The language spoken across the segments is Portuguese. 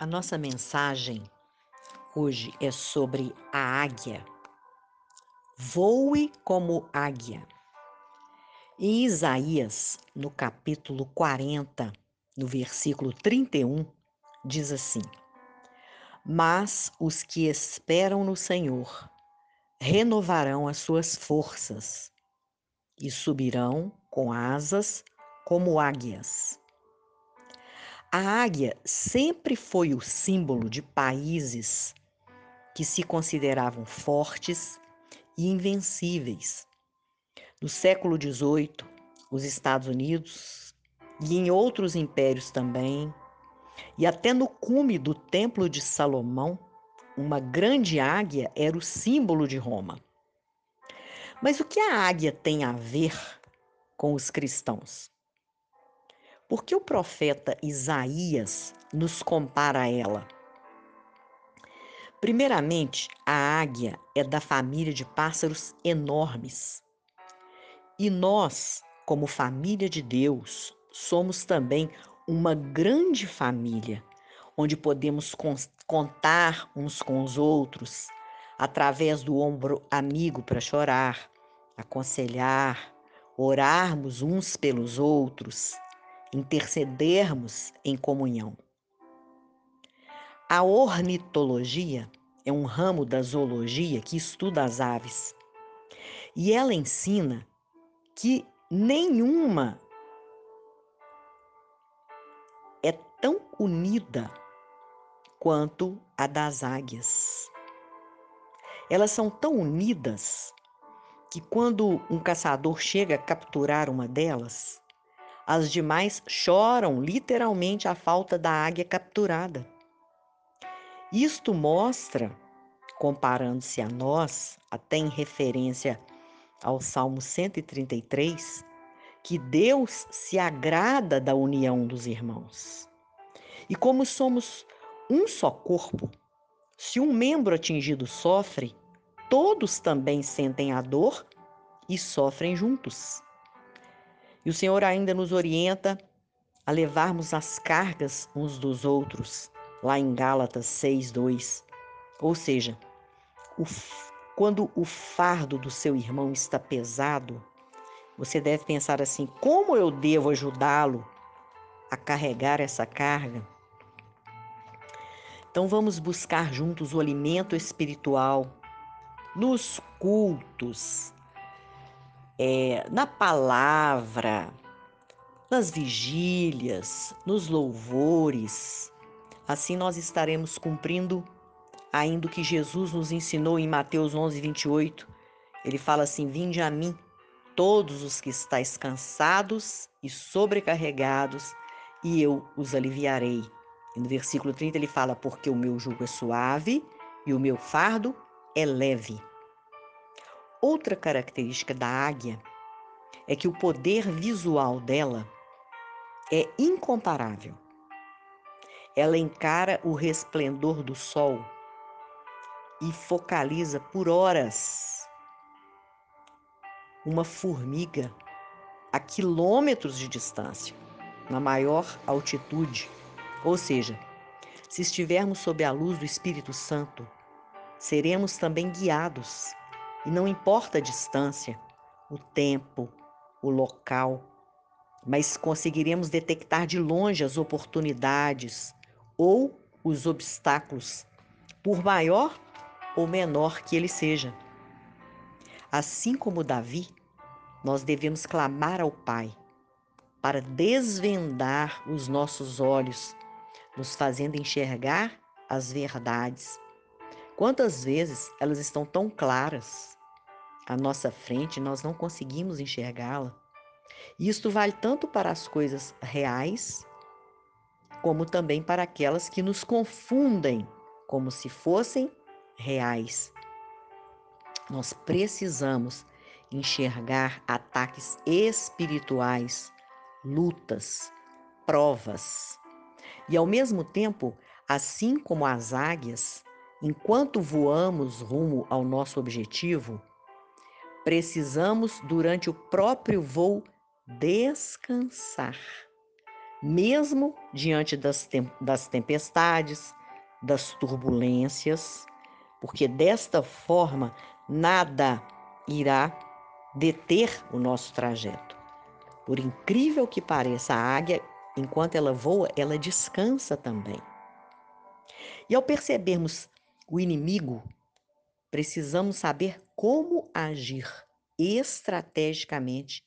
A nossa mensagem hoje é sobre a águia. Voe como águia. Em Isaías, no capítulo 40, no versículo 31, diz assim: Mas os que esperam no Senhor renovarão as suas forças e subirão com asas como águias. A águia sempre foi o símbolo de países que se consideravam fortes e invencíveis. No século XVIII, os Estados Unidos e em outros impérios também, e até no cume do Templo de Salomão, uma grande águia era o símbolo de Roma. Mas o que a águia tem a ver com os cristãos? Por que o profeta Isaías nos compara a ela? Primeiramente, a águia é da família de pássaros enormes. E nós, como família de Deus, somos também uma grande família, onde podemos contar uns com os outros, através do ombro amigo para chorar, aconselhar, orarmos uns pelos outros intercedermos em comunhão. A ornitologia é um ramo da zoologia que estuda as aves. E ela ensina que nenhuma é tão unida quanto a das águias. Elas são tão unidas que quando um caçador chega a capturar uma delas, as demais choram literalmente a falta da águia capturada. Isto mostra, comparando-se a nós, até em referência ao Salmo 133, que Deus se agrada da união dos irmãos. E como somos um só corpo, se um membro atingido sofre, todos também sentem a dor e sofrem juntos. E o Senhor ainda nos orienta a levarmos as cargas uns dos outros, lá em Gálatas 6:2. Ou seja, o, quando o fardo do seu irmão está pesado, você deve pensar assim: como eu devo ajudá-lo a carregar essa carga? Então vamos buscar juntos o alimento espiritual nos cultos, é, na palavra, nas vigílias, nos louvores. Assim nós estaremos cumprindo ainda o que Jesus nos ensinou em Mateus 11, 28. Ele fala assim: Vinde a mim, todos os que estáis cansados e sobrecarregados, e eu os aliviarei. E no versículo 30 ele fala: Porque o meu jugo é suave e o meu fardo é leve. Outra característica da águia é que o poder visual dela é incomparável. Ela encara o resplendor do sol e focaliza por horas uma formiga a quilômetros de distância, na maior altitude. Ou seja, se estivermos sob a luz do Espírito Santo, seremos também guiados e não importa a distância, o tempo, o local, mas conseguiremos detectar de longe as oportunidades ou os obstáculos, por maior ou menor que ele seja. Assim como Davi, nós devemos clamar ao Pai para desvendar os nossos olhos, nos fazendo enxergar as verdades Quantas vezes elas estão tão claras à nossa frente nós não conseguimos enxergá-la? Isto vale tanto para as coisas reais, como também para aquelas que nos confundem como se fossem reais. Nós precisamos enxergar ataques espirituais, lutas, provas. E ao mesmo tempo, assim como as águias, Enquanto voamos rumo ao nosso objetivo, precisamos, durante o próprio voo, descansar, mesmo diante das, das tempestades, das turbulências, porque desta forma nada irá deter o nosso trajeto. Por incrível que pareça, a águia, enquanto ela voa, ela descansa também. E ao percebermos o inimigo, precisamos saber como agir estrategicamente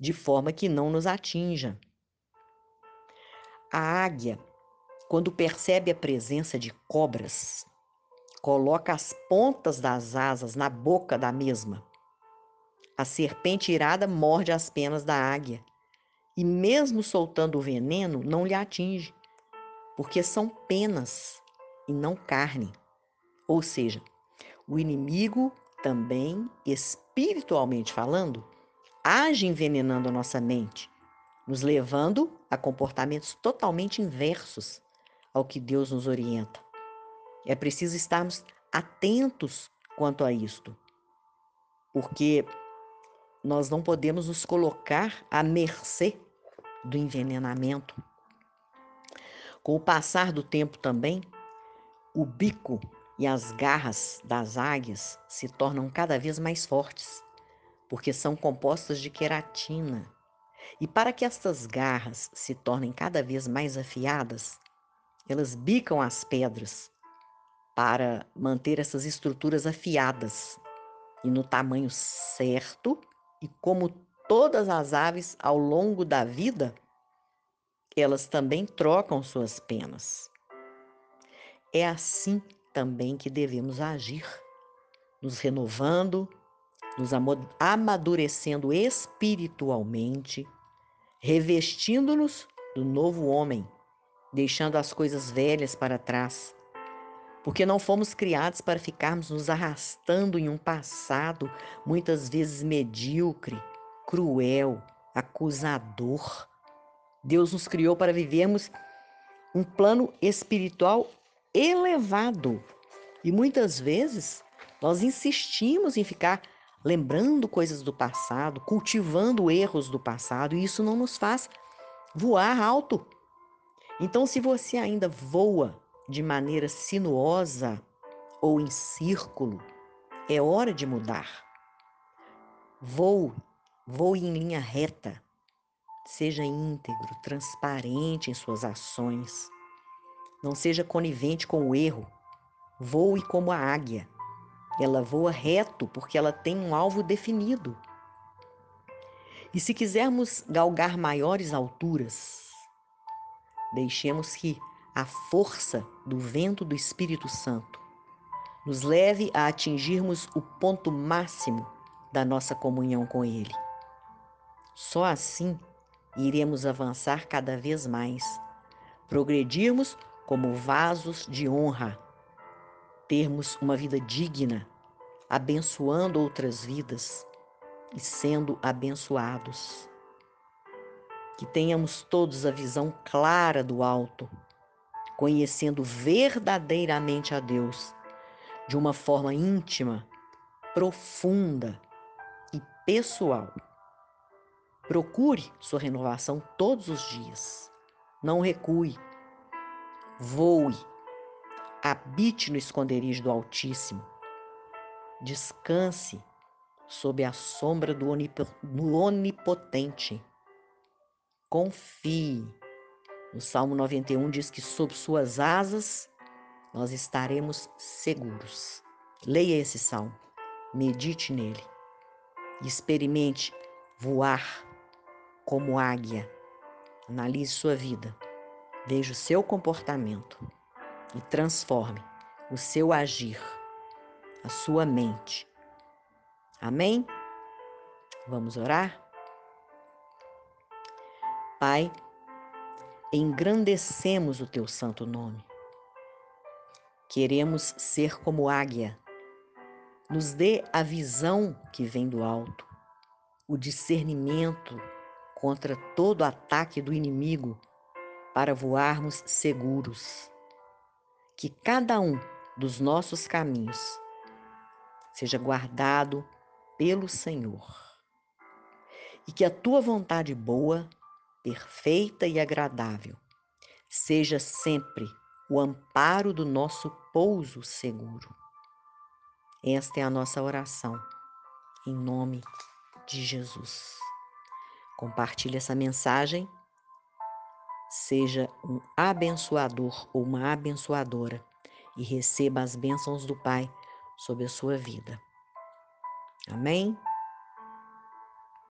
de forma que não nos atinja. A águia, quando percebe a presença de cobras, coloca as pontas das asas na boca da mesma. A serpente irada morde as penas da águia e, mesmo soltando o veneno, não lhe atinge, porque são penas e não carne. Ou seja, o inimigo também, espiritualmente falando, age envenenando a nossa mente, nos levando a comportamentos totalmente inversos ao que Deus nos orienta. É preciso estarmos atentos quanto a isto, porque nós não podemos nos colocar à mercê do envenenamento. Com o passar do tempo também, o bico e as garras das águias se tornam cada vez mais fortes, porque são compostas de queratina. E para que estas garras se tornem cada vez mais afiadas, elas bicam as pedras para manter essas estruturas afiadas e no tamanho certo, e como todas as aves ao longo da vida, elas também trocam suas penas. É assim também que devemos agir, nos renovando, nos amadurecendo espiritualmente, revestindo-nos do novo homem, deixando as coisas velhas para trás. Porque não fomos criados para ficarmos nos arrastando em um passado muitas vezes medíocre, cruel, acusador. Deus nos criou para vivermos um plano espiritual elevado. E muitas vezes nós insistimos em ficar lembrando coisas do passado, cultivando erros do passado, e isso não nos faz voar alto. Então, se você ainda voa de maneira sinuosa ou em círculo, é hora de mudar. Voe, voe em linha reta. Seja íntegro, transparente em suas ações. Não seja conivente com o erro. Voe como a águia. Ela voa reto porque ela tem um alvo definido. E se quisermos galgar maiores alturas, deixemos que a força do vento do Espírito Santo nos leve a atingirmos o ponto máximo da nossa comunhão com Ele. Só assim iremos avançar cada vez mais, progredirmos como vasos de honra, termos uma vida digna, abençoando outras vidas e sendo abençoados. Que tenhamos todos a visão clara do alto, conhecendo verdadeiramente a Deus de uma forma íntima, profunda e pessoal. Procure sua renovação todos os dias. Não recue Voe, habite no esconderijo do Altíssimo, descanse sob a sombra do Onipotente. Confie. O Salmo 91 diz que sob suas asas nós estaremos seguros. Leia esse salmo, medite nele experimente voar como águia. Analise sua vida Veja o seu comportamento e transforme o seu agir, a sua mente. Amém? Vamos orar? Pai, engrandecemos o teu santo nome. Queremos ser como águia. Nos dê a visão que vem do alto, o discernimento contra todo ataque do inimigo para voarmos seguros. Que cada um dos nossos caminhos seja guardado pelo Senhor. E que a tua vontade boa, perfeita e agradável, seja sempre o amparo do nosso pouso seguro. Esta é a nossa oração, em nome de Jesus. Compartilhe essa mensagem. Seja um abençoador ou uma abençoadora e receba as bênçãos do Pai sobre a sua vida. Amém?